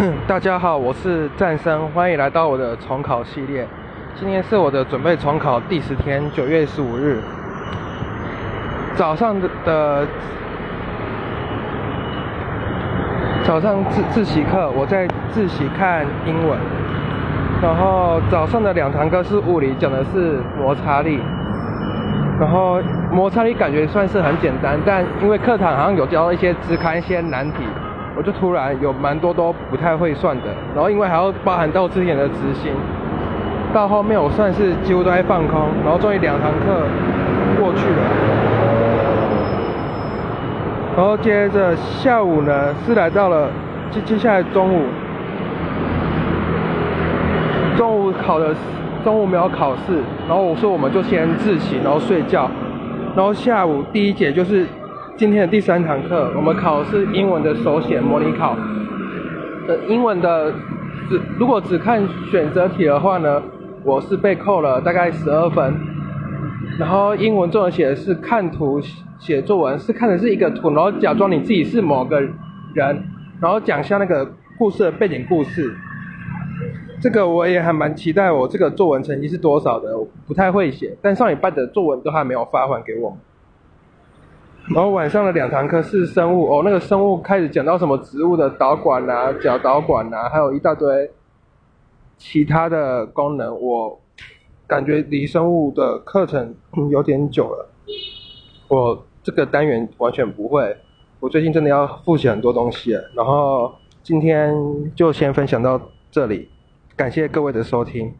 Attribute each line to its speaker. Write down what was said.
Speaker 1: 大家好，我是战生，欢迎来到我的重考系列。今天是我的准备重考第十天，九月十五日早上的的早上自自习课，我在自习看英文。然后早上的两堂课是物理，讲的是摩擦力。然后摩擦力感觉算是很简单，但因为课堂好像有教一些只看一些难题，我就突然有蛮多都不太会算的。然后因为还要包含到之前的执行，到后面我算是几乎都在放空。然后终于两堂课过去了，然后接着下午呢是来到了接接下来中午，中午考的。中午没有考试，然后我说我们就先自习，然后睡觉，然后下午第一节就是今天的第三堂课，我们考的是英文的手写模拟考。呃，英文的只如果只看选择题的话呢，我是被扣了大概十二分。然后英文作文写的是看图写作文，是看的是一个图，然后假装你自己是某个人，然后讲一下那个故事的背景故事。这个我也还蛮期待，我这个作文成绩是多少的？不太会写，但上礼拜的作文都还没有发还给我。然后晚上的两堂课是生物哦，那个生物开始讲到什么植物的导管啊、角导管啊，还有一大堆其他的功能，我感觉离生物的课程有点久了。我这个单元完全不会，我最近真的要复习很多东西了。然后今天就先分享到这里。感谢各位的收听。